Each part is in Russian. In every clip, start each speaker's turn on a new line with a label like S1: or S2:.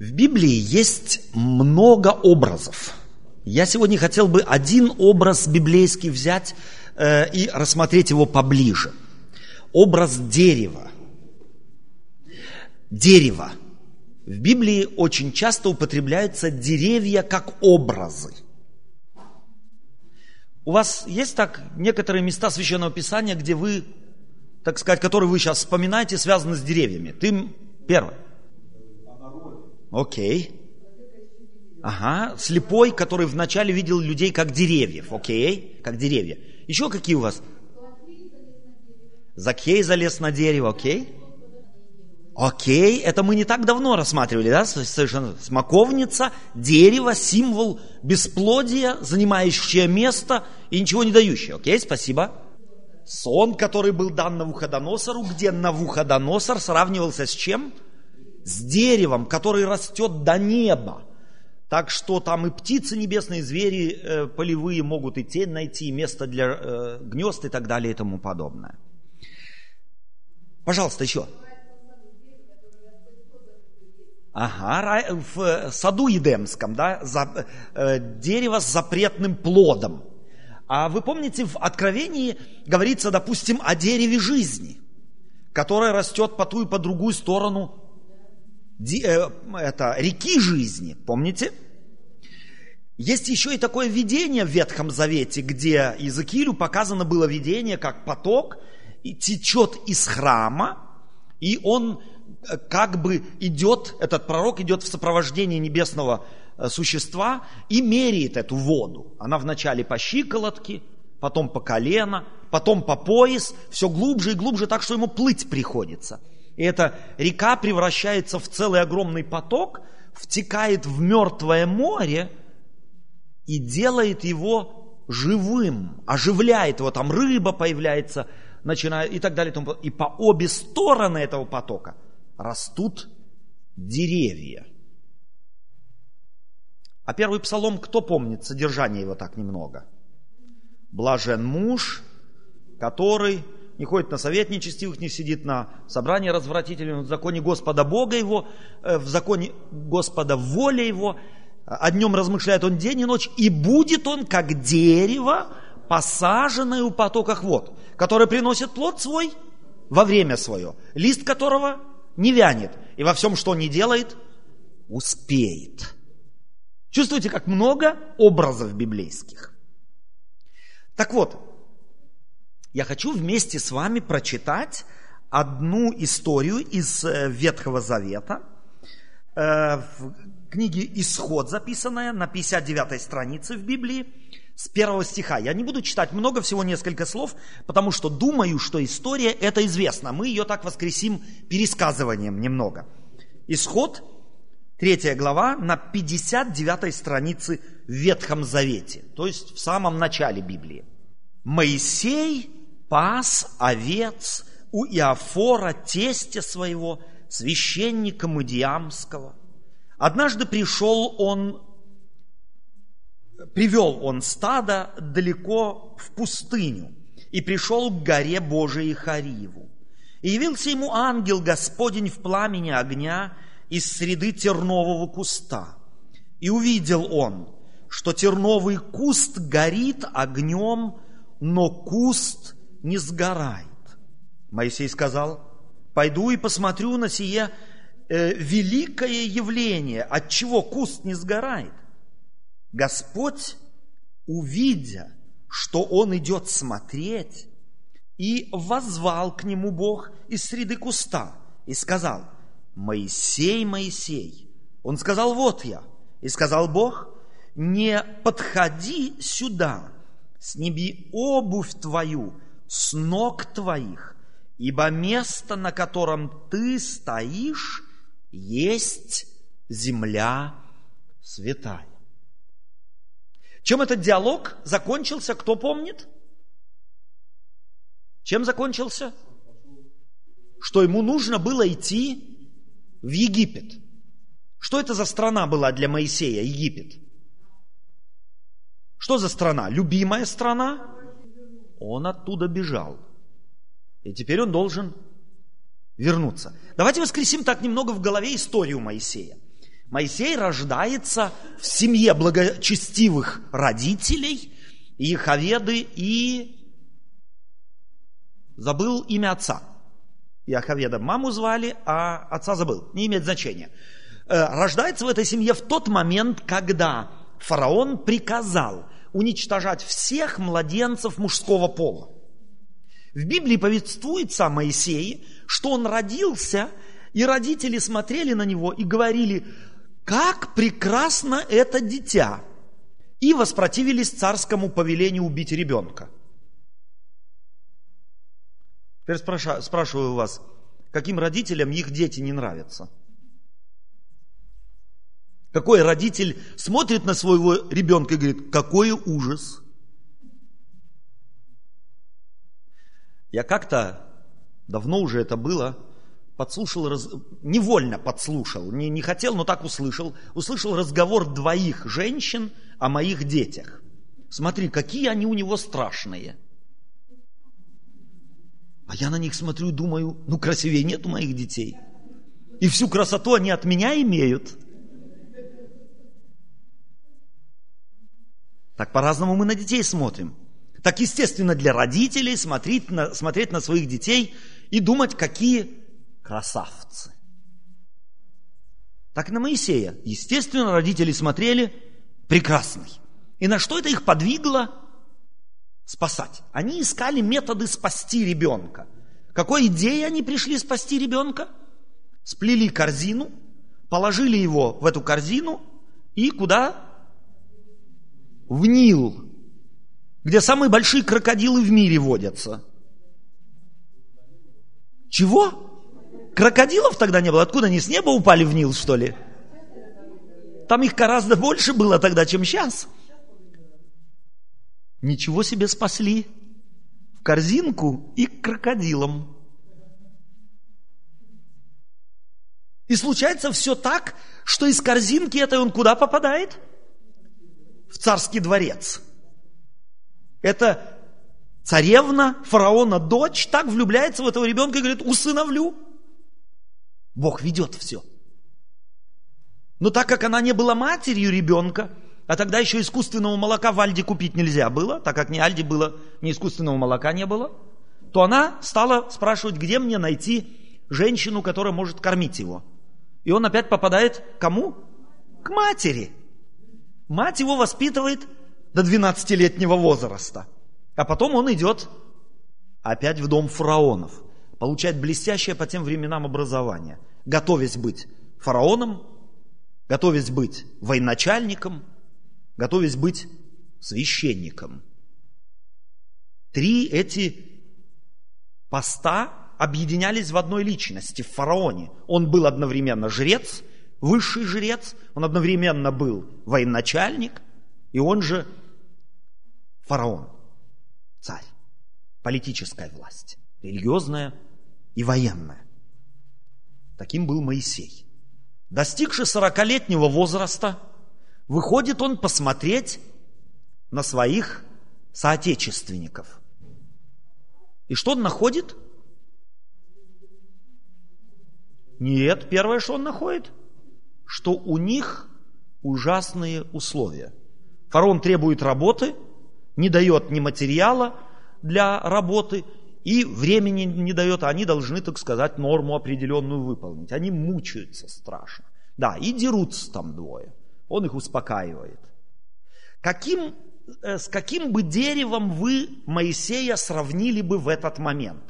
S1: В Библии есть много образов. Я сегодня хотел бы один образ библейский взять э, и рассмотреть его поближе. Образ дерева. Дерево. В Библии очень часто употребляются деревья как образы. У вас есть так некоторые места Священного Писания, где вы, так сказать, которые вы сейчас вспоминаете, связаны с деревьями? Ты первый. Окей. Ага, слепой, который вначале видел людей как деревьев. Окей, как деревья. Еще какие у вас? Закей залез на дерево, окей? Окей, это мы не так давно рассматривали, да, совершенно. Смоковница, дерево, символ бесплодия, занимающее место и ничего не дающее. Окей, спасибо. Сон, который был дан Навуходоносору, где Навуходоносор сравнивался с чем? с деревом, который растет до неба. Так что там и птицы небесные, и звери э, полевые могут и тень найти, место для э, гнезд и так далее и тому подобное. Пожалуйста, еще. Ага, в саду Едемском, да, за, э, дерево с запретным плодом. А вы помните, в Откровении говорится, допустим, о дереве жизни, которое растет по ту и по другую сторону это, реки жизни, помните? Есть еще и такое видение в Ветхом Завете, где Иезекиилю показано было видение, как поток течет из храма, и он э, как бы идет, этот пророк идет в сопровождении небесного э, существа и меряет эту воду. Она вначале по щиколотке, потом по колено, потом по пояс, все глубже и глубже, так что ему плыть приходится – и эта река превращается в целый огромный поток, втекает в мертвое море и делает его живым, оживляет его, там рыба появляется, начинает и так далее. И по обе стороны этого потока растут деревья. А первый псалом, кто помнит содержание его так немного? Блажен муж, который не ходит на совет нечестивых, не сидит на собрании развратительном, в законе Господа Бога его, э, в законе Господа воля его, о днем размышляет он день и ночь, и будет он как дерево, посаженное у потоках вод, которое приносит плод свой во время свое, лист которого не вянет, и во всем, что не делает, успеет. Чувствуете, как много образов библейских. Так вот, я хочу вместе с вами прочитать одну историю из э, Ветхого Завета, э, в книге «Исход», записанная на 59 странице в Библии, с первого стиха. Я не буду читать много, всего несколько слов, потому что думаю, что история это известна. Мы ее так воскресим пересказыванием немного. Исход, 3 глава, на 59 странице в Ветхом Завете, то есть в самом начале Библии. Моисей пас овец у Иофора, тестя своего, священника Мадиамского. Однажды пришел он, привел он стадо далеко в пустыню и пришел к горе Божией Хариву. И явился ему ангел Господень в пламени огня из среды тернового куста. И увидел он, что терновый куст горит огнем, но куст не сгорает. Моисей сказал, пойду и посмотрю на сие э, великое явление, от чего куст не сгорает. Господь, увидя, что он идет смотреть, и возвал к нему Бог из среды куста и сказал, Моисей, Моисей. Он сказал, вот я. И сказал Бог, не подходи сюда, снеби обувь твою, с ног твоих, ибо место, на котором ты стоишь, есть земля святая. Чем этот диалог закончился, кто помнит? Чем закончился? Что ему нужно было идти в Египет. Что это за страна была для Моисея, Египет? Что за страна? Любимая страна? Он оттуда бежал. И теперь он должен вернуться. Давайте воскресим так немного в голове историю Моисея. Моисей рождается в семье благочестивых родителей, Иеховеды и забыл имя отца. Иоховеда маму звали, а отца забыл. Не имеет значения. Э, рождается в этой семье в тот момент, когда фараон приказал уничтожать всех младенцев мужского пола. В Библии повествуется о Моисее, что он родился, и родители смотрели на него и говорили, как прекрасно это дитя, и воспротивились царскому повелению убить ребенка. Теперь спрашиваю вас, каким родителям их дети не нравятся? Какой родитель смотрит на своего ребенка и говорит, какой ужас. Я как-то, давно уже это было, подслушал, раз, невольно подслушал, не, не хотел, но так услышал, услышал разговор двоих женщин о моих детях. Смотри, какие они у него страшные. А я на них смотрю и думаю, ну красивее нет у моих детей. И всю красоту они от меня имеют – Так по-разному мы на детей смотрим. Так естественно для родителей смотреть на, смотреть на своих детей и думать, какие красавцы. Так на Моисея. Естественно, родители смотрели прекрасный. И на что это их подвигло? Спасать. Они искали методы спасти ребенка. Какой идеей они пришли спасти ребенка? Сплели корзину, положили его в эту корзину и куда в Нил, где самые большие крокодилы в мире водятся. Чего? Крокодилов тогда не было? Откуда они с неба упали в Нил, что ли? Там их гораздо больше было тогда, чем сейчас. Ничего себе спасли. В корзинку и к крокодилам. И случается все так, что из корзинки этой он куда попадает? В царский дворец. Это царевна, фараона дочь, так влюбляется в этого ребенка и говорит, усыновлю. Бог ведет все. Но так как она не была матерью ребенка, а тогда еще искусственного молока в Альде купить нельзя было, так как ни Альде было, ни искусственного молока не было, то она стала спрашивать, где мне найти женщину, которая может кормить его. И он опять попадает к кому? К матери. Мать его воспитывает до 12-летнего возраста. А потом он идет опять в дом фараонов. Получает блестящее по тем временам образование. Готовясь быть фараоном, готовясь быть военачальником, готовясь быть священником. Три эти поста объединялись в одной личности, в фараоне. Он был одновременно жрец, высший жрец, он одновременно был военачальник, и он же фараон, царь, политическая власть, религиозная и военная. Таким был Моисей. Достигший сорокалетнего возраста, выходит он посмотреть на своих соотечественников. И что он находит? Нет, первое, что он находит – что у них ужасные условия. Фараон требует работы, не дает ни материала для работы, и времени не дает, они должны, так сказать, норму определенную выполнить. Они мучаются страшно. Да, и дерутся там двое. Он их успокаивает. Каким, э, с каким бы деревом вы Моисея сравнили бы в этот момент?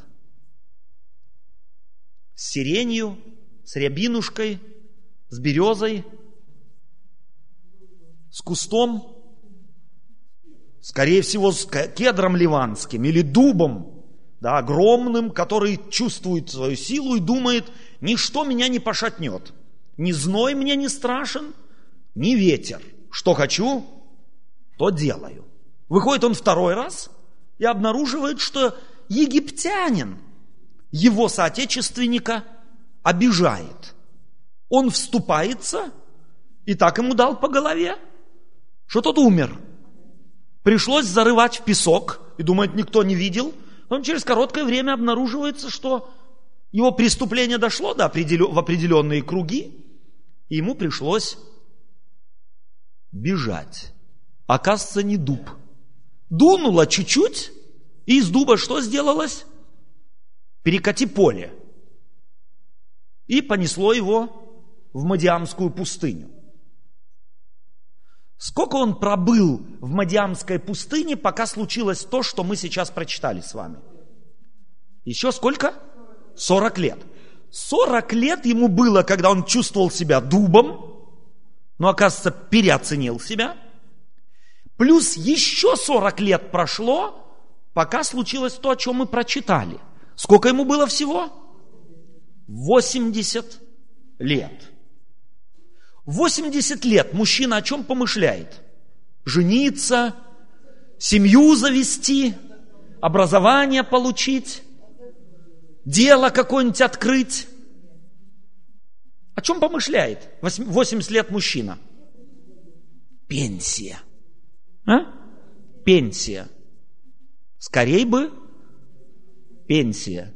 S1: С сиренью, с рябинушкой, с березой, с кустом, скорее всего, с кедром ливанским или дубом, да, огромным, который чувствует свою силу и думает, ничто меня не пошатнет. Ни зной мне не страшен, ни ветер. Что хочу, то делаю. Выходит он второй раз и обнаруживает, что египтянин его соотечественника обижает – он вступается, и так ему дал по голове, что тот умер. Пришлось зарывать в песок, и думает, никто не видел. Он через короткое время обнаруживается, что его преступление дошло до определен... в определенные круги, И ему пришлось бежать. Оказывается, не дуб. Дунуло чуть-чуть, и из дуба что сделалось? Перекати поле. И понесло его в Мадиамскую пустыню. Сколько он пробыл в Мадиамской пустыне, пока случилось то, что мы сейчас прочитали с вами? Еще сколько? 40 лет. 40 лет ему было, когда он чувствовал себя дубом, но, оказывается, переоценил себя. Плюс еще 40 лет прошло, пока случилось то, о чем мы прочитали. Сколько ему было всего? 80 лет. 80 лет мужчина о чем помышляет? Жениться, семью завести, образование получить, дело какое-нибудь открыть. О чем помышляет 80 лет мужчина? Пенсия. А? Пенсия. Скорей бы пенсия.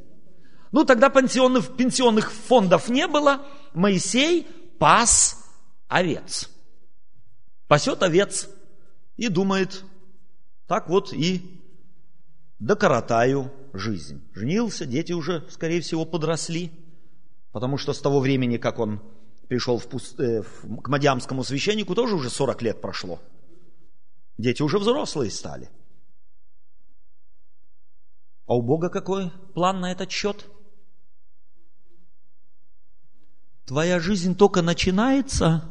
S1: Ну, тогда пенсионных, пенсионных фондов не было. Моисей пас овец. Пасет овец и думает, так вот и докоротаю жизнь. Женился, дети уже, скорее всего, подросли, потому что с того времени, как он пришел в пуст... э, к мадьямскому священнику, тоже уже 40 лет прошло. Дети уже взрослые стали. А у Бога какой план на этот счет? Твоя жизнь только начинается,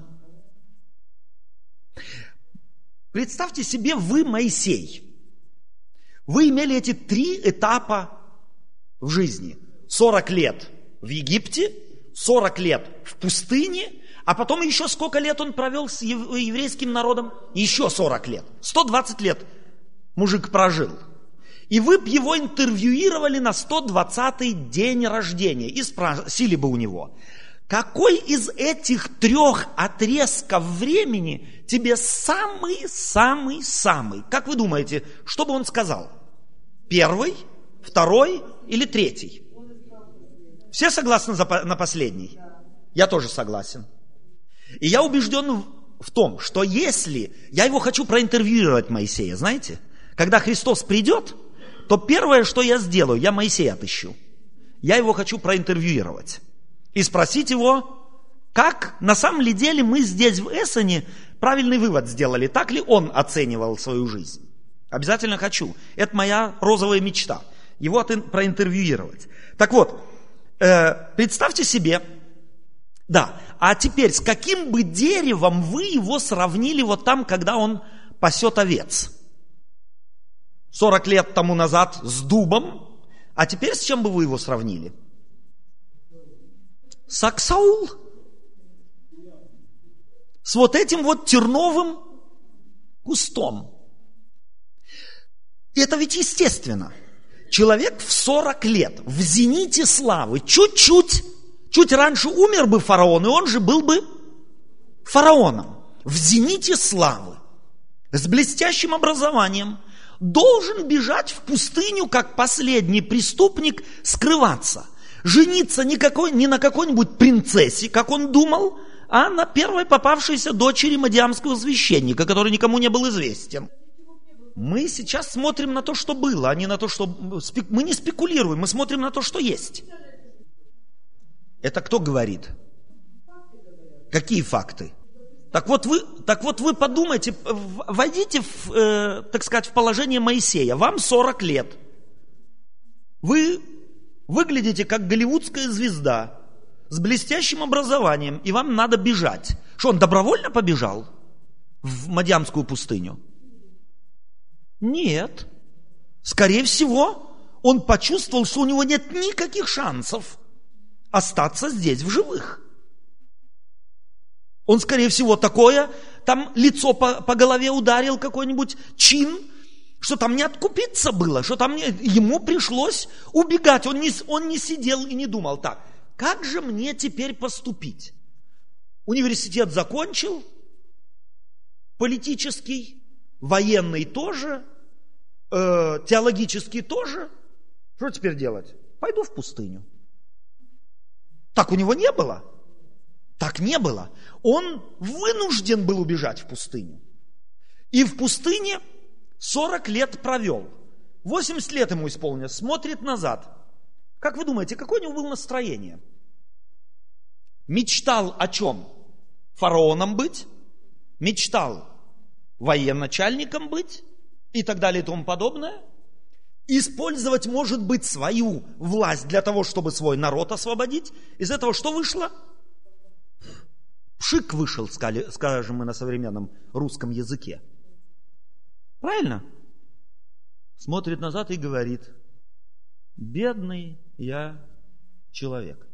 S1: Представьте себе, вы Моисей. Вы имели эти три этапа в жизни. 40 лет в Египте, 40 лет в пустыне, а потом еще сколько лет он провел с еврейским народом? Еще 40 лет. 120 лет мужик прожил. И вы бы его интервьюировали на 120-й день рождения и спросили бы у него, какой из этих трех отрезков времени тебе самый-самый-самый? Как вы думаете, что бы он сказал? Первый, второй или третий? Все согласны на последний? Я тоже согласен. И я убежден в том, что если... Я его хочу проинтервьюировать, Моисея, знаете? Когда Христос придет, то первое, что я сделаю, я Моисея отыщу. Я его хочу проинтервьюировать и спросить его, как на самом ли деле мы здесь в Эссене правильный вывод сделали, так ли он оценивал свою жизнь. Обязательно хочу. Это моя розовая мечта. Его проинтервьюировать. Так вот, э, представьте себе, да, а теперь с каким бы деревом вы его сравнили вот там, когда он пасет овец? 40 лет тому назад с дубом, а теперь с чем бы вы его сравнили? Саксаул. С вот этим вот терновым кустом. Это ведь естественно. Человек в 40 лет, в зените славы, чуть-чуть, чуть раньше умер бы фараон, и он же был бы фараоном. В зените славы, с блестящим образованием, должен бежать в пустыню, как последний преступник, скрываться – жениться не, не на какой-нибудь принцессе, как он думал, а на первой попавшейся дочери мадиамского священника, который никому не был известен. Мы сейчас смотрим на то, что было, а не на то, что... Мы не спекулируем, мы смотрим на то, что есть. Это кто говорит? Какие факты? Так вот вы, так вот вы подумайте, войдите, в, э, так сказать, в положение Моисея. Вам 40 лет. Вы выглядите как голливудская звезда с блестящим образованием, и вам надо бежать. Что, он добровольно побежал в Мадьямскую пустыню? Нет. Скорее всего, он почувствовал, что у него нет никаких шансов остаться здесь в живых. Он, скорее всего, такое, там лицо по, по голове ударил какой-нибудь чин, что там не откупиться было, что там не, ему пришлось убегать. Он не, он не сидел и не думал, так, как же мне теперь поступить? Университет закончил, политический, военный тоже, э, теологический тоже. Что теперь делать? Пойду в пустыню. Так у него не было. Так не было. Он вынужден был убежать в пустыню. И в пустыне 40 лет провел. 80 лет ему исполнилось. Смотрит назад. Как вы думаете, какое у него было настроение? Мечтал о чем? Фараоном быть? Мечтал военачальником быть? И так далее и тому подобное? Использовать, может быть, свою власть для того, чтобы свой народ освободить? Из этого что вышло? Пшик вышел, скажем мы на современном русском языке. Правильно? Смотрит назад и говорит, бедный я человек.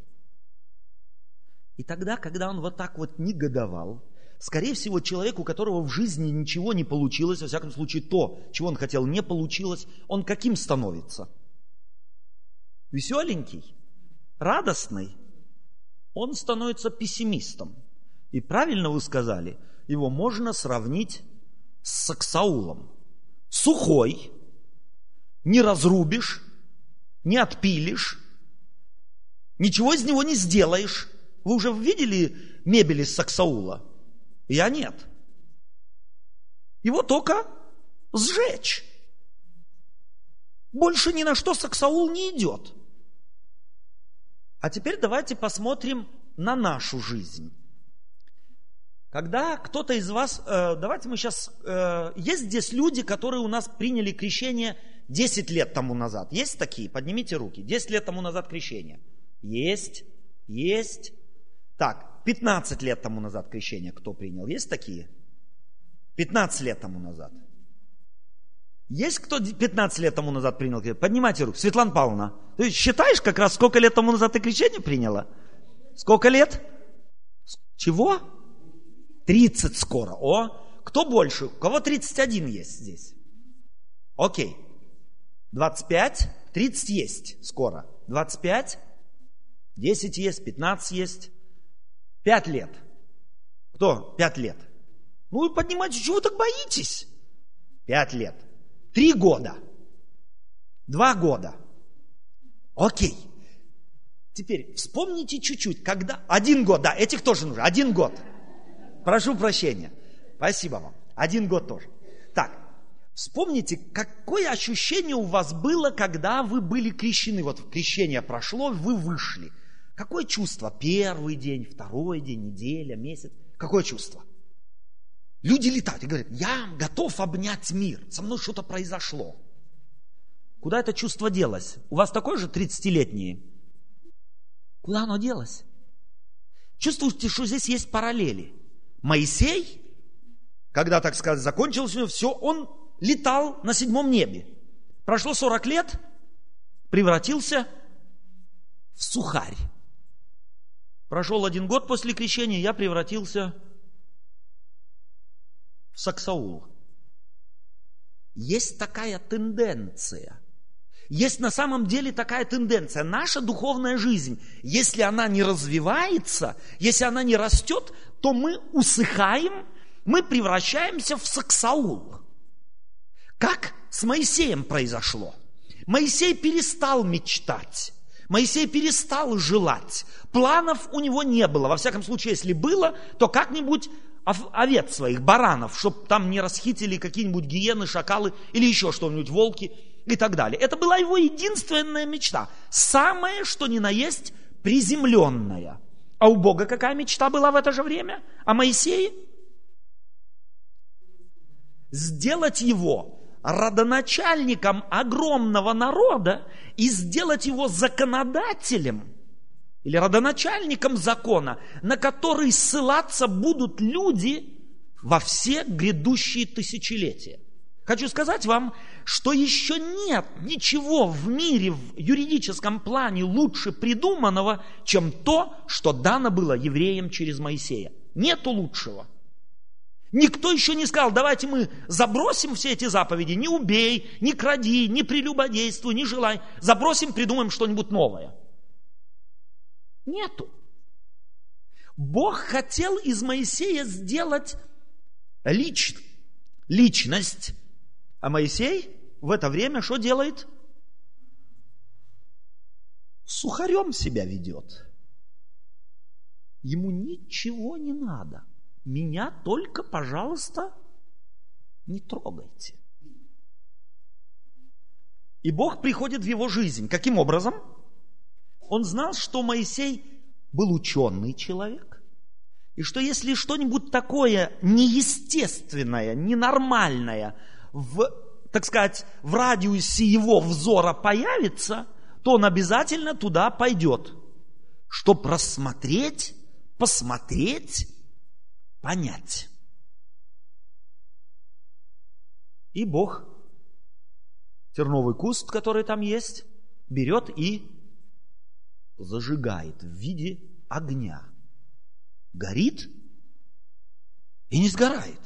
S1: И тогда, когда он вот так вот негодовал, скорее всего, человек, у которого в жизни ничего не получилось, во всяком случае то, чего он хотел, не получилось, он каким становится? Веселенький, радостный. Он становится пессимистом. И правильно вы сказали, его можно сравнить с Саксаулом. Сухой, не разрубишь, не отпилишь, ничего из него не сделаешь. Вы уже видели мебель из Саксаула? Я нет. Его только сжечь. Больше ни на что Саксаул не идет. А теперь давайте посмотрим на нашу жизнь. Когда кто-то из вас, э, давайте мы сейчас, э, есть здесь люди, которые у нас приняли крещение 10 лет тому назад. Есть такие? Поднимите руки. 10 лет тому назад крещение. Есть, есть. Так, 15 лет тому назад крещение кто принял? Есть такие? 15 лет тому назад. Есть кто 15 лет тому назад принял крещение? Поднимайте руку. Светлана Павловна, ты считаешь как раз, сколько лет тому назад ты крещение приняла? Сколько лет? Чего? 30 скоро. О, кто больше? У кого 31 есть здесь? Окей. 25, 30 есть скоро. 25, 10 есть, 15 есть. 5 лет. Кто? 5 лет. Ну и поднимайте, чего вы так боитесь? 5 лет. 3 года. 2 года. Окей. Теперь вспомните чуть-чуть, когда... Один год, да, этих тоже нужно. Один год. Прошу прощения. Спасибо вам. Один год тоже. Так, вспомните, какое ощущение у вас было, когда вы были крещены. Вот крещение прошло, вы вышли. Какое чувство? Первый день, второй день, неделя, месяц. Какое чувство? Люди летают и говорят, я готов обнять мир, со мной что-то произошло. Куда это чувство делось? У вас такое же 30-летнее? Куда оно делось? Чувствуете, что здесь есть параллели? Моисей, когда, так сказать, закончилось у него все, он летал на седьмом небе. Прошло 40 лет, превратился в сухарь. Прошел один год после крещения, я превратился в Саксаул. Есть такая тенденция. Есть на самом деле такая тенденция. Наша духовная жизнь, если она не развивается, если она не растет, то мы усыхаем, мы превращаемся в Саксаул. Как с Моисеем произошло? Моисей перестал мечтать. Моисей перестал желать. Планов у него не было. Во всяком случае, если было, то как-нибудь овец своих, баранов, чтобы там не расхитили какие-нибудь гиены, шакалы или еще что-нибудь, волки и так далее. Это была его единственная мечта. Самое, что ни на есть, приземленная. А у Бога какая мечта была в это же время? А Моисее? Сделать его родоначальником огромного народа и сделать его законодателем или родоначальником закона, на который ссылаться будут люди во все грядущие тысячелетия. Хочу сказать вам, что еще нет ничего в мире в юридическом плане лучше придуманного, чем то, что дано было евреям через Моисея. Нету лучшего. Никто еще не сказал, давайте мы забросим все эти заповеди, не убей, не кради, не прелюбодействуй, не желай. Забросим, придумаем что-нибудь новое. Нету. Бог хотел из Моисея сделать лич, личность, а Моисей в это время что делает? Сухарем себя ведет. Ему ничего не надо. Меня только, пожалуйста, не трогайте. И Бог приходит в его жизнь. Каким образом? Он знал, что Моисей был ученый человек, и что если что-нибудь такое неестественное, ненормальное в, так сказать, в радиусе его взора появится, то он обязательно туда пойдет, чтобы рассмотреть, посмотреть, понять. И Бог терновый куст, который там есть, берет и зажигает в виде огня. Горит и не сгорает.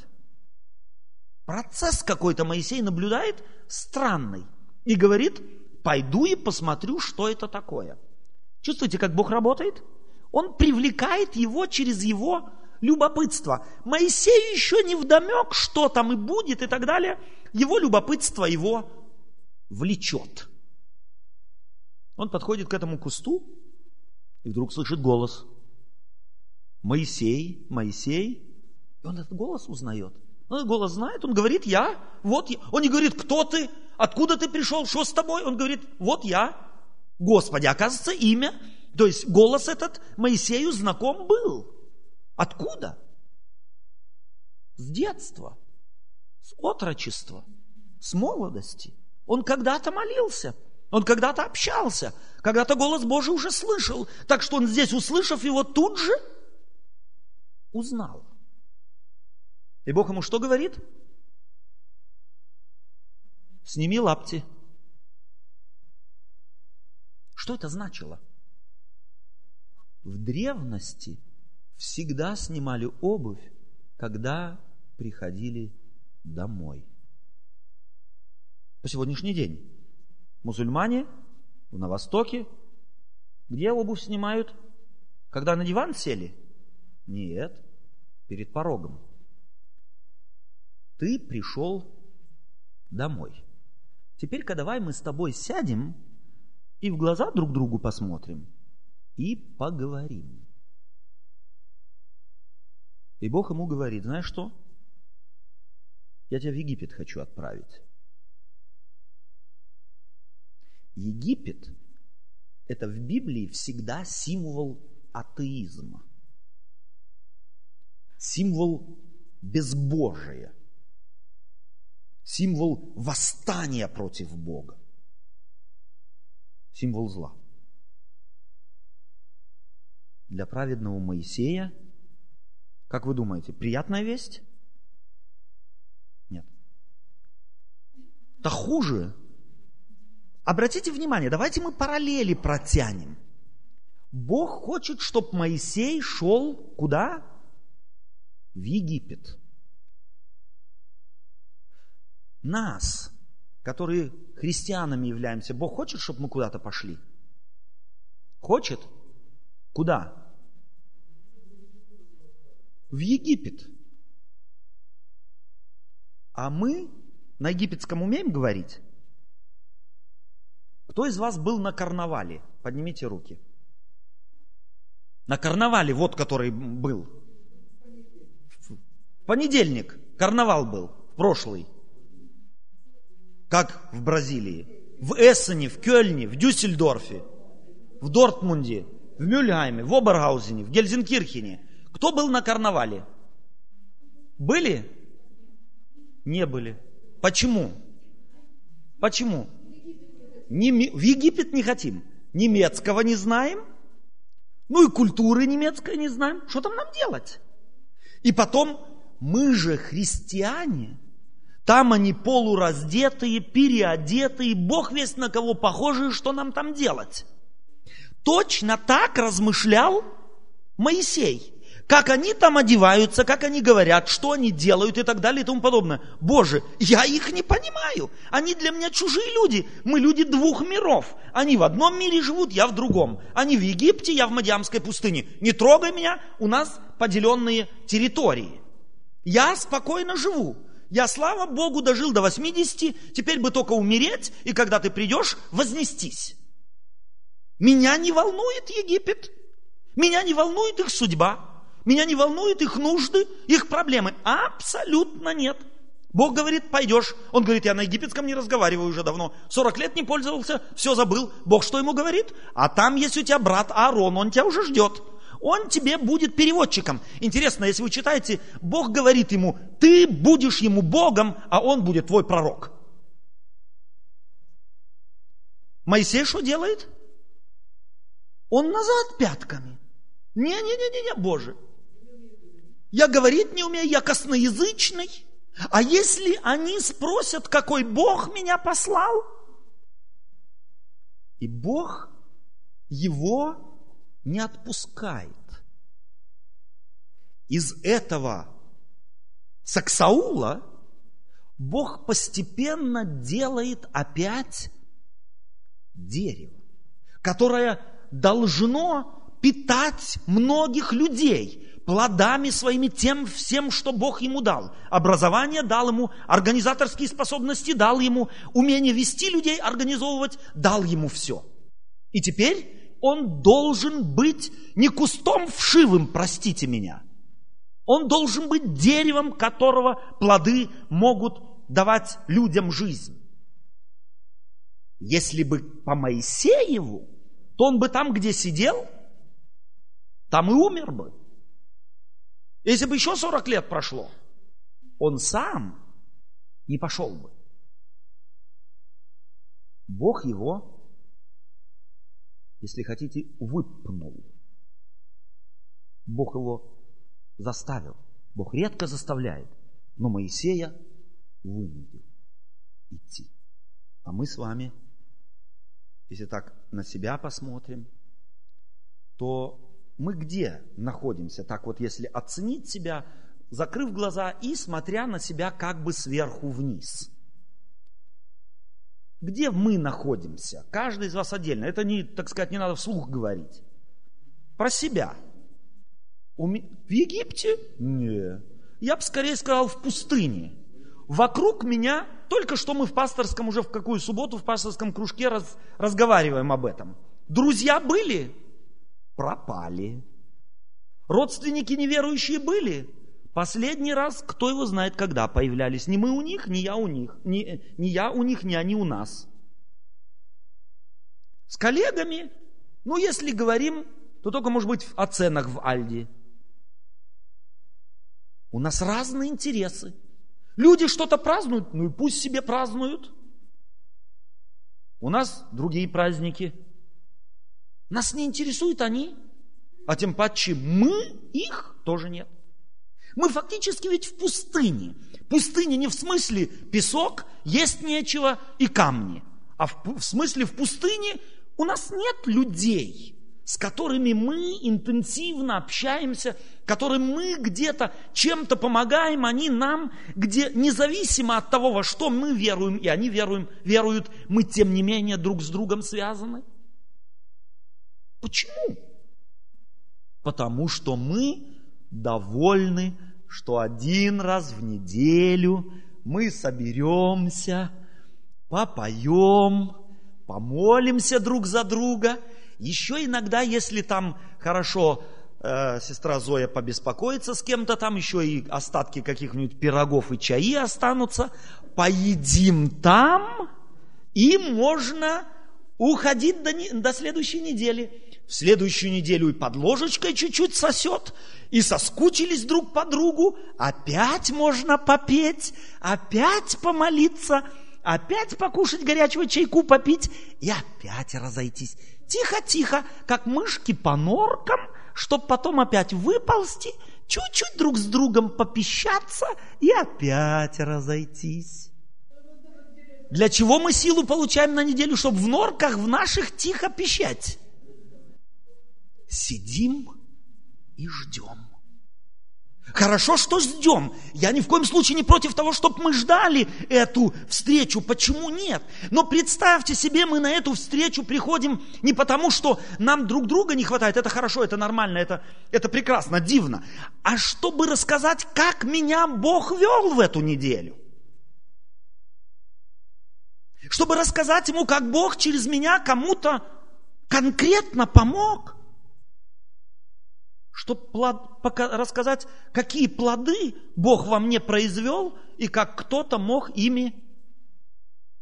S1: Процесс какой-то Моисей наблюдает странный и говорит, пойду и посмотрю, что это такое. Чувствуете, как Бог работает? Он привлекает его через его любопытство. Моисею еще не вдомек, что там и будет и так далее. Его любопытство его влечет. Он подходит к этому кусту и вдруг слышит голос. Моисей, Моисей. И он этот голос узнает. Он этот голос знает, он говорит, я, вот я. Он не говорит, кто ты, откуда ты пришел, что с тобой. Он говорит, вот я, Господи. Оказывается, имя, то есть голос этот Моисею знаком был. Откуда? С детства, с отрочества, с молодости. Он когда-то молился, он когда-то общался, когда-то голос Божий уже слышал. Так что он здесь, услышав его, тут же узнал. И Бог ему что говорит? Сними лапти. Что это значило? В древности всегда снимали обувь, когда приходили домой. По сегодняшний день мусульмане на Востоке, где обувь снимают? Когда на диван сели? Нет, перед порогом. Ты пришел домой. Теперь-ка давай мы с тобой сядем и в глаза друг другу посмотрим и поговорим. И Бог ему говорит, знаешь что? Я тебя в Египет хочу отправить. Египет – это в Библии всегда символ атеизма, символ безбожия, символ восстания против Бога, символ зла. Для праведного Моисея, как вы думаете, приятная весть? Нет. Да хуже Обратите внимание, давайте мы параллели протянем. Бог хочет, чтобы Моисей шел куда? В Египет. Нас, которые христианами являемся, Бог хочет, чтобы мы куда-то пошли? Хочет? Куда? В Египет. А мы на египетском умеем говорить? Кто из вас был на карнавале? Поднимите руки. На карнавале, вот который был. В понедельник карнавал был, прошлый. Как в Бразилии. В Эссене, в Кёльне, в Дюссельдорфе, в Дортмунде, в Мюльгайме, в Обергаузене, в Гельзенкирхене. Кто был на карнавале? Были? Не были. Почему? Почему? в Египет не хотим, немецкого не знаем, ну и культуры немецкой не знаем. Что там нам делать? И потом, мы же христиане, там они полураздетые, переодетые, Бог весь на кого похожи, что нам там делать? Точно так размышлял Моисей как они там одеваются, как они говорят, что они делают и так далее и тому подобное. Боже, я их не понимаю. Они для меня чужие люди. Мы люди двух миров. Они в одном мире живут, я в другом. Они в Египте, я в Мадиамской пустыне. Не трогай меня, у нас поделенные территории. Я спокойно живу. Я, слава Богу, дожил до 80, теперь бы только умереть, и когда ты придешь, вознестись. Меня не волнует Египет. Меня не волнует их судьба. Меня не волнует их нужды, их проблемы. Абсолютно нет. Бог говорит, пойдешь. Он говорит, я на египетском не разговариваю уже давно. 40 лет не пользовался, все забыл. Бог что ему говорит? А там есть у тебя брат Аарон, он тебя уже ждет. Он тебе будет переводчиком. Интересно, если вы читаете, Бог говорит ему, ты будешь ему Богом, а он будет твой пророк. Моисей что делает? Он назад пятками. Не-не-не-не, Боже. Я говорить не умею, я косноязычный. А если они спросят, какой Бог меня послал? И Бог его не отпускает. Из этого Саксаула Бог постепенно делает опять дерево, которое должно питать многих людей, плодами своими, тем всем, что Бог ему дал. Образование дал ему, организаторские способности дал ему, умение вести людей, организовывать, дал ему все. И теперь он должен быть не кустом вшивым, простите меня. Он должен быть деревом, которого плоды могут давать людям жизнь. Если бы по Моисееву, то он бы там, где сидел, там и умер бы. Если бы еще 40 лет прошло, он сам не пошел бы. Бог его, если хотите, выпнул. Бог его заставил. Бог редко заставляет, но Моисея вынудил идти. А мы с вами, если так на себя посмотрим, то мы где находимся, так вот если оценить себя, закрыв глаза и смотря на себя как бы сверху вниз. Где мы находимся? Каждый из вас отдельно. Это не, так сказать, не надо вслух говорить. Про себя. В Египте? Не. Я бы скорее сказал в пустыне. Вокруг меня, только что мы в пасторском, уже в какую субботу в пасторском кружке раз, разговариваем об этом. Друзья были? пропали. Родственники неверующие были. Последний раз, кто его знает, когда появлялись. Не мы у них, не я у них. Не, не я у них, не они у нас. С коллегами, ну, если говорим, то только, может быть, о ценах в Альде. У нас разные интересы. Люди что-то празднуют, ну и пусть себе празднуют. У нас другие праздники. Нас не интересуют они, а тем паче мы их тоже нет. Мы фактически ведь в пустыне. Пустыня не в смысле песок, есть нечего и камни. А в, в смысле в пустыне у нас нет людей, с которыми мы интенсивно общаемся, которым мы где-то чем-то помогаем, они нам, где независимо от того, во что мы веруем, и они веруем, веруют, мы тем не менее друг с другом связаны. Почему? Потому что мы довольны, что один раз в неделю мы соберемся, попоем, помолимся друг за друга. Еще иногда, если там хорошо э, сестра Зоя побеспокоится с кем-то, там еще и остатки каких-нибудь пирогов и чаи останутся, поедим там, и можно уходить до, до следующей недели в следующую неделю и под ложечкой чуть-чуть сосет, и соскучились друг по другу, опять можно попеть, опять помолиться, опять покушать горячего чайку попить и опять разойтись. Тихо-тихо, как мышки по норкам, чтоб потом опять выползти, чуть-чуть друг с другом попищаться и опять разойтись. Для чего мы силу получаем на неделю? Чтобы в норках в наших тихо пищать сидим и ждем. Хорошо, что ждем. Я ни в коем случае не против того, чтобы мы ждали эту встречу. Почему нет? Но представьте себе, мы на эту встречу приходим не потому, что нам друг друга не хватает. Это хорошо, это нормально, это, это прекрасно, дивно. А чтобы рассказать, как меня Бог вел в эту неделю. Чтобы рассказать ему, как Бог через меня кому-то конкретно помог. Чтобы рассказать, какие плоды Бог во мне произвел и как кто-то мог ими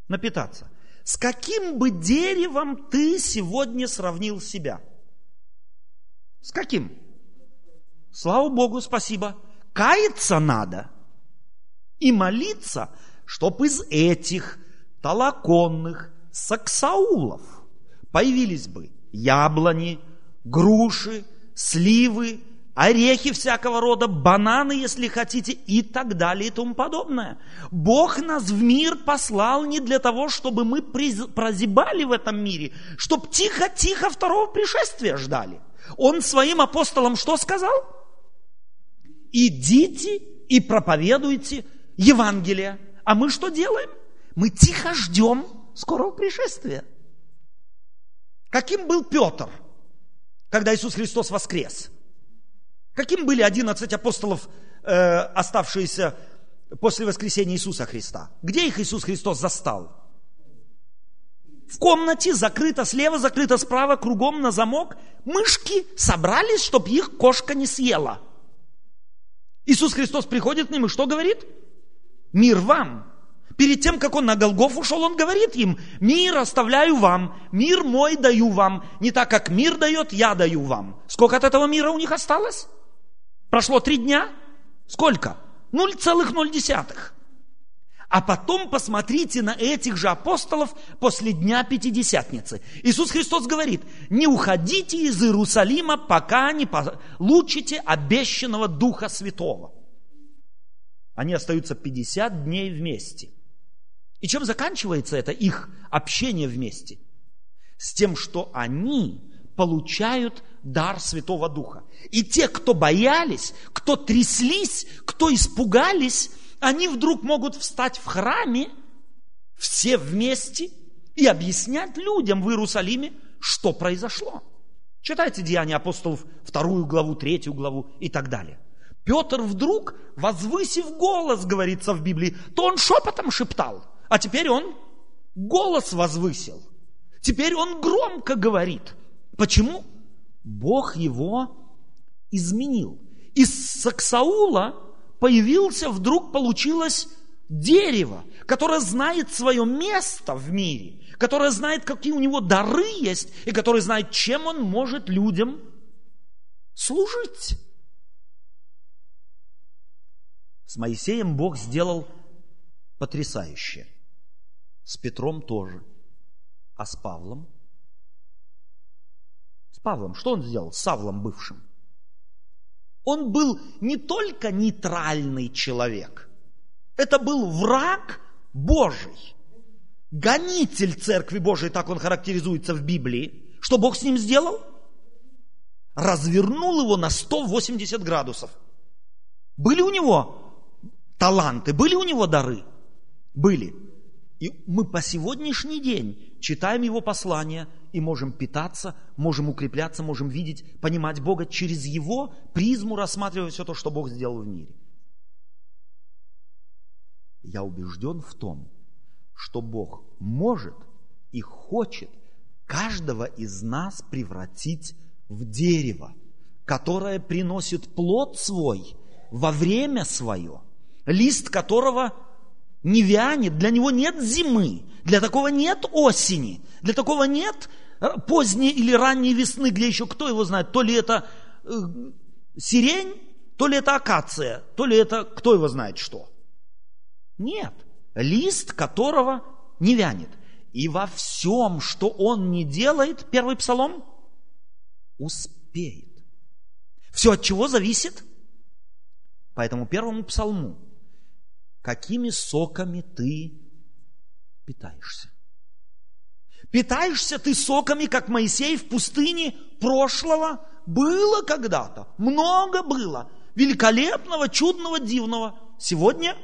S1: напитаться. С каким бы деревом ты сегодня сравнил себя? С каким? Слава Богу, спасибо. Каяться надо и молиться, чтоб из этих толоконных саксаулов появились бы яблони, груши, сливы, орехи всякого рода, бананы, если хотите, и так далее и тому подобное. Бог нас в мир послал не для того, чтобы мы прозябали в этом мире, чтобы тихо-тихо второго пришествия ждали. Он своим апостолам что сказал? Идите и проповедуйте Евангелие. А мы что делаем? Мы тихо ждем скорого пришествия. Каким был Петр, когда Иисус Христос воскрес? Каким были 11 апостолов, э, оставшиеся после воскресения Иисуса Христа? Где их Иисус Христос застал? В комнате закрыто слева, закрыто справа, кругом на замок. Мышки собрались, чтобы их кошка не съела. Иисус Христос приходит к ним и что говорит? Мир вам. Перед тем, как он на Голгоф ушел, он говорит им, мир оставляю вам, мир мой даю вам, не так, как мир дает, я даю вам. Сколько от этого мира у них осталось? Прошло три дня? Сколько? 0,0. А потом посмотрите на этих же апостолов после Дня Пятидесятницы. Иисус Христос говорит, не уходите из Иерусалима, пока не получите обещанного Духа Святого. Они остаются 50 дней вместе. И чем заканчивается это их общение вместе? С тем, что они получают дар Святого Духа. И те, кто боялись, кто тряслись, кто испугались, они вдруг могут встать в храме, все вместе, и объяснять людям в Иерусалиме, что произошло. Читайте Деяния апостолов, вторую главу, третью главу и так далее. Петр вдруг, возвысив голос, говорится в Библии, то он шепотом шептал, а теперь он голос возвысил. Теперь он громко говорит. Почему? Бог его изменил. Из Саксаула появился, вдруг получилось дерево, которое знает свое место в мире, которое знает, какие у него дары есть, и которое знает, чем он может людям служить. С Моисеем Бог сделал потрясающе. С Петром тоже. А с Павлом? С Павлом что он сделал? С Савлом бывшим. Он был не только нейтральный человек. Это был враг Божий. Гонитель Церкви Божией, так он характеризуется в Библии. Что Бог с ним сделал? Развернул его на 180 градусов. Были у него таланты, были у него дары? Были. И мы по сегодняшний день читаем его послания и можем питаться, можем укрепляться, можем видеть, понимать Бога через его призму, рассматривая все то, что Бог сделал в мире. Я убежден в том, что Бог может и хочет каждого из нас превратить в дерево, которое приносит плод свой во время свое – лист которого не вянет, для него нет зимы, для такого нет осени, для такого нет э, поздней или ранней весны, где еще кто его знает, то ли это э, сирень, то ли это акация, то ли это кто его знает что. Нет, лист которого не вянет. И во всем, что он не делает, первый псалом, успеет. Все от чего зависит? Поэтому первому псалму какими соками ты питаешься. Питаешься ты соками, как Моисей в пустыне прошлого. Было когда-то, много было. Великолепного, чудного, дивного. Сегодня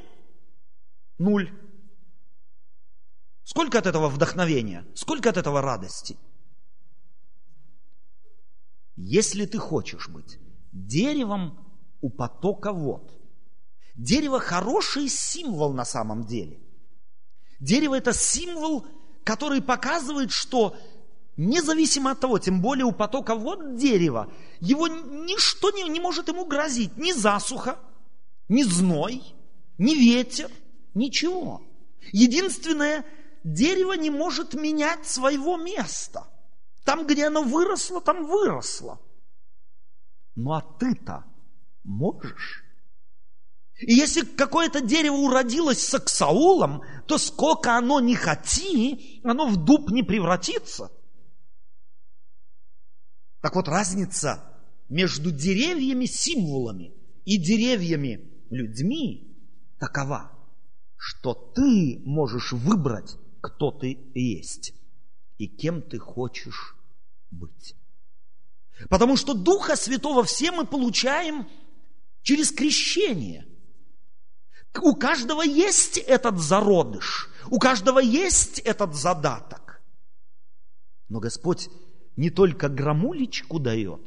S1: нуль. Сколько от этого вдохновения? Сколько от этого радости? Если ты хочешь быть деревом у потока вод, Дерево хороший символ на самом деле. Дерево это символ, который показывает, что независимо от того, тем более у потока вот дерево, его ничто не, не может ему грозить, ни засуха, ни зной, ни ветер, ничего. Единственное, дерево не может менять своего места. Там, где оно выросло, там выросло. Ну а ты-то можешь? И если какое-то дерево уродилось с аксаулом, то сколько оно не хоти, оно в дуб не превратится. Так вот, разница между деревьями символами и деревьями людьми такова, что ты можешь выбрать, кто ты есть и кем ты хочешь быть. Потому что Духа Святого все мы получаем через крещение. У каждого есть этот зародыш, у каждого есть этот задаток. Но Господь не только грамулечку дает,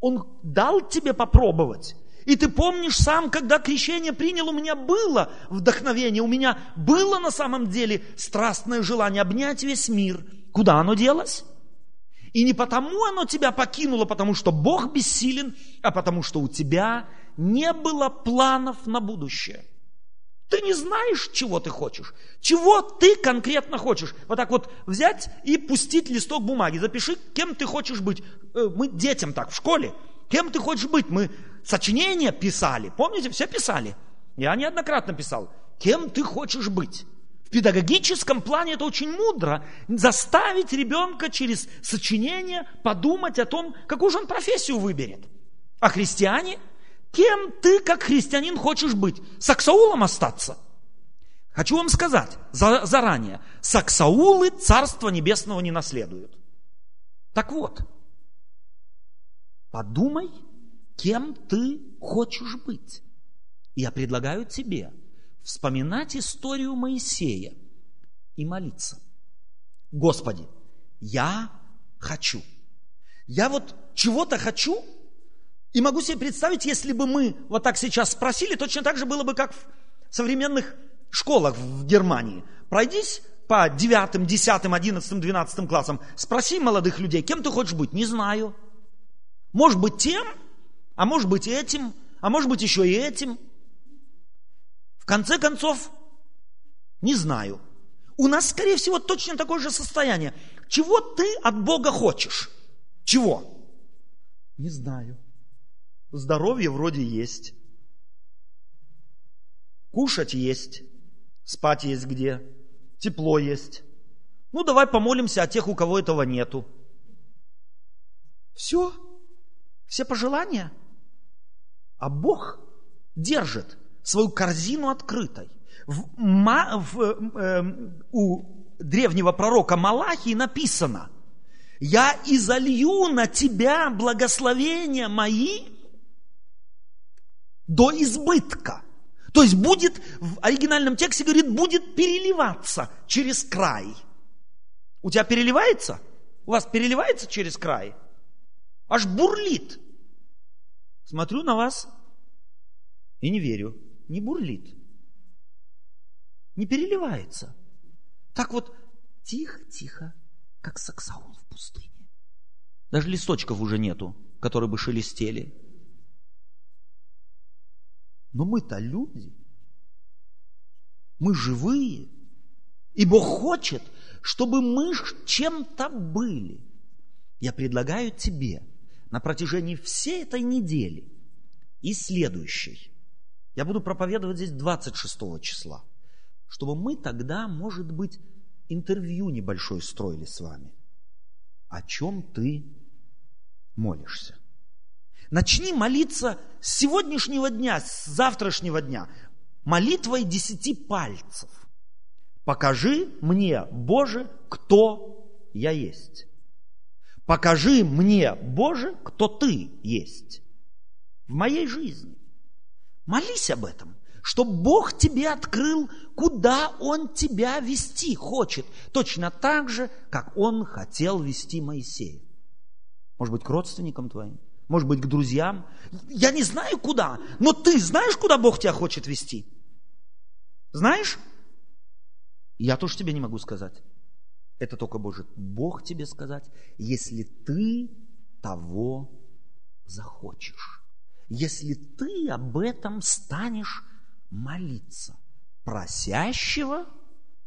S1: Он дал тебе попробовать. И ты помнишь сам, когда крещение принял, у меня было вдохновение, у меня было на самом деле страстное желание обнять весь мир. Куда оно делось? И не потому оно тебя покинуло, потому что Бог бессилен, а потому что у тебя не было планов на будущее. Ты не знаешь, чего ты хочешь. Чего ты конкретно хочешь. Вот так вот взять и пустить листок бумаги. Запиши, кем ты хочешь быть. Э, мы детям так в школе. Кем ты хочешь быть? Мы сочинения писали. Помните, все писали. Я неоднократно писал. Кем ты хочешь быть? В педагогическом плане это очень мудро. Заставить ребенка через сочинение подумать о том, какую же он профессию выберет. А христиане – Кем ты, как христианин, хочешь быть? Саксаулом остаться? Хочу вам сказать за, заранее, саксаулы Царства Небесного не наследуют. Так вот, подумай, кем ты хочешь быть. Я предлагаю тебе вспоминать историю Моисея и молиться. Господи, я хочу. Я вот чего-то хочу, и могу себе представить, если бы мы вот так сейчас спросили, точно так же было бы, как в современных школах в Германии. Пройдись по девятым, десятым, одиннадцатым, двенадцатым классам, спроси молодых людей, кем ты хочешь быть? Не знаю. Может быть тем, а может быть этим, а может быть еще и этим. В конце концов, не знаю. У нас, скорее всего, точно такое же состояние. Чего ты от Бога хочешь? Чего? Не знаю. Здоровье вроде есть. Кушать есть. Спать есть где. Тепло есть. Ну, давай помолимся о тех, у кого этого нету. Все. Все пожелания. А Бог держит свою корзину открытой. В, в, э, у древнего пророка Малахии написано, «Я изолью на тебя благословения мои до избытка. То есть будет, в оригинальном тексте говорит, будет переливаться через край. У тебя переливается? У вас переливается через край? Аж бурлит. Смотрю на вас и не верю. Не бурлит. Не переливается. Так вот, тихо-тихо, как саксаун в пустыне. Даже листочков уже нету, которые бы шелестели. Но мы-то люди. Мы живые. И Бог хочет, чтобы мы чем-то были. Я предлагаю тебе на протяжении всей этой недели и следующей, я буду проповедовать здесь 26 числа, чтобы мы тогда, может быть, интервью небольшое строили с вами. О чем ты молишься? Начни молиться с сегодняшнего дня, с завтрашнего дня, молитвой десяти пальцев. Покажи мне, Боже, кто я есть. Покажи мне, Боже, кто Ты есть в моей жизни. Молись об этом, чтобы Бог тебе открыл, куда Он тебя вести хочет. Точно так же, как Он хотел вести Моисея. Может быть, к родственникам твоим, может быть, к друзьям. Я не знаю куда, но ты знаешь, куда Бог тебя хочет вести? Знаешь? Я тоже тебе не могу сказать. Это только может Бог тебе сказать, если ты того захочешь. Если ты об этом станешь молиться. Просящего,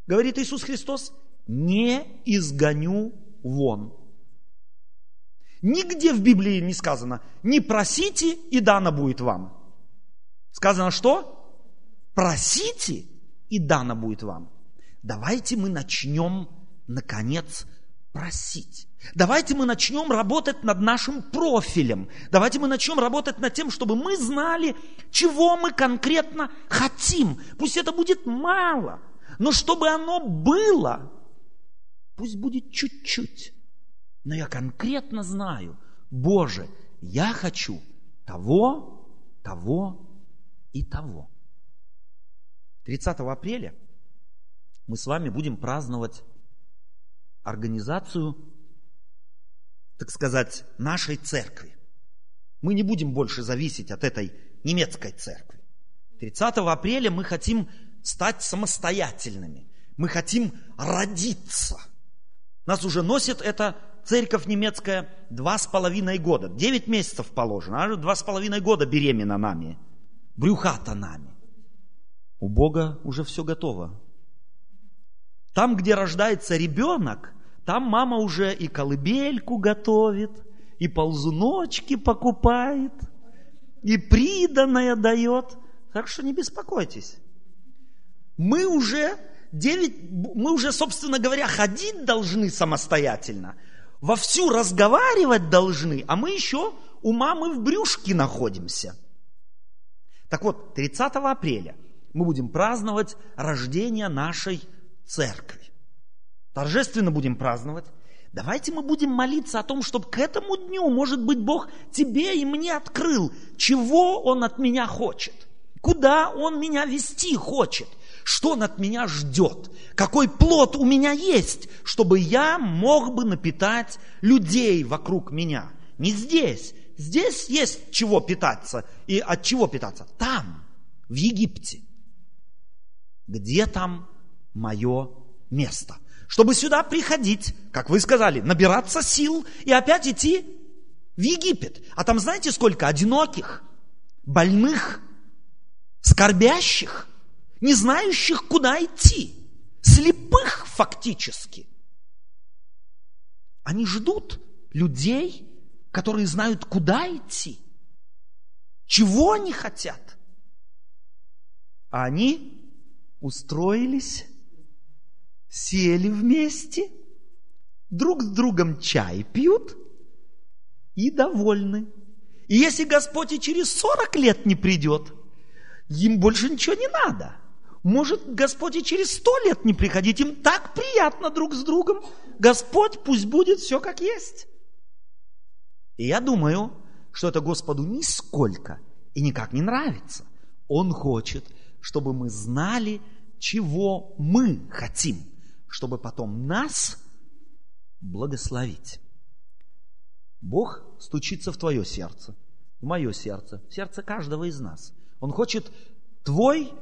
S1: говорит Иисус Христос, не изгоню вон. Нигде в Библии не сказано, не просите, и дано будет вам. Сказано что? Просите, и дано будет вам. Давайте мы начнем, наконец, просить. Давайте мы начнем работать над нашим профилем. Давайте мы начнем работать над тем, чтобы мы знали, чего мы конкретно хотим. Пусть это будет мало, но чтобы оно было, пусть будет чуть-чуть. Но я конкретно знаю, Боже, я хочу того, того и того. 30 апреля мы с вами будем праздновать организацию, так сказать, нашей церкви. Мы не будем больше зависеть от этой немецкой церкви. 30 апреля мы хотим стать самостоятельными. Мы хотим родиться. Нас уже носит эта церковь немецкая два с половиной года. Девять месяцев положено, а два с половиной года беременна нами. Брюхата нами. У Бога уже все готово. Там, где рождается ребенок, там мама уже и колыбельку готовит, и ползуночки покупает, и приданное дает. Так что не беспокойтесь. Мы уже 9, мы уже, собственно говоря, ходить должны самостоятельно, вовсю разговаривать должны, а мы еще у мамы в брюшке находимся. Так вот, 30 апреля мы будем праздновать рождение нашей церкви. Торжественно будем праздновать. Давайте мы будем молиться о том, чтобы к этому дню, может быть, Бог тебе и мне открыл, чего Он от меня хочет, куда Он меня вести хочет, что Он от меня ждет, какой плод у меня есть, чтобы я мог бы напитать людей вокруг меня. Не здесь. Здесь есть чего питаться и от чего питаться. Там, в Египте. Где там мое место. Чтобы сюда приходить, как вы сказали, набираться сил и опять идти в Египет. А там знаете сколько? Одиноких, больных, скорбящих, не знающих, куда идти, слепых фактически. Они ждут людей, которые знают, куда идти, чего они хотят. А они устроились сели вместе, друг с другом чай пьют и довольны. И если Господь и через 40 лет не придет, им больше ничего не надо. Может, Господь и через сто лет не приходить, им так приятно друг с другом. Господь пусть будет все как есть. И я думаю, что это Господу нисколько и никак не нравится. Он хочет, чтобы мы знали, чего мы хотим чтобы потом нас благословить. Бог стучится в твое сердце, в мое сердце, в сердце каждого из нас. Он хочет твой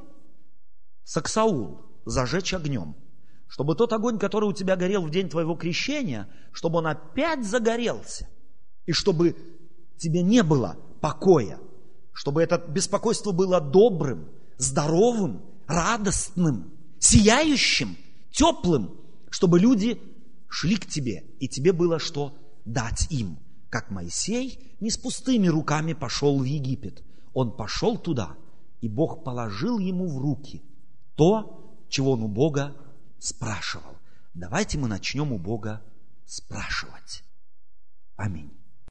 S1: саксаул зажечь огнем, чтобы тот огонь, который у тебя горел в день твоего крещения, чтобы он опять загорелся, и чтобы тебе не было покоя, чтобы это беспокойство было добрым, здоровым, радостным, сияющим – теплым, чтобы люди шли к тебе, и тебе было что дать им. Как Моисей не с пустыми руками пошел в Египет. Он пошел туда, и Бог положил ему в руки то, чего он у Бога спрашивал. Давайте мы начнем у Бога спрашивать. Аминь.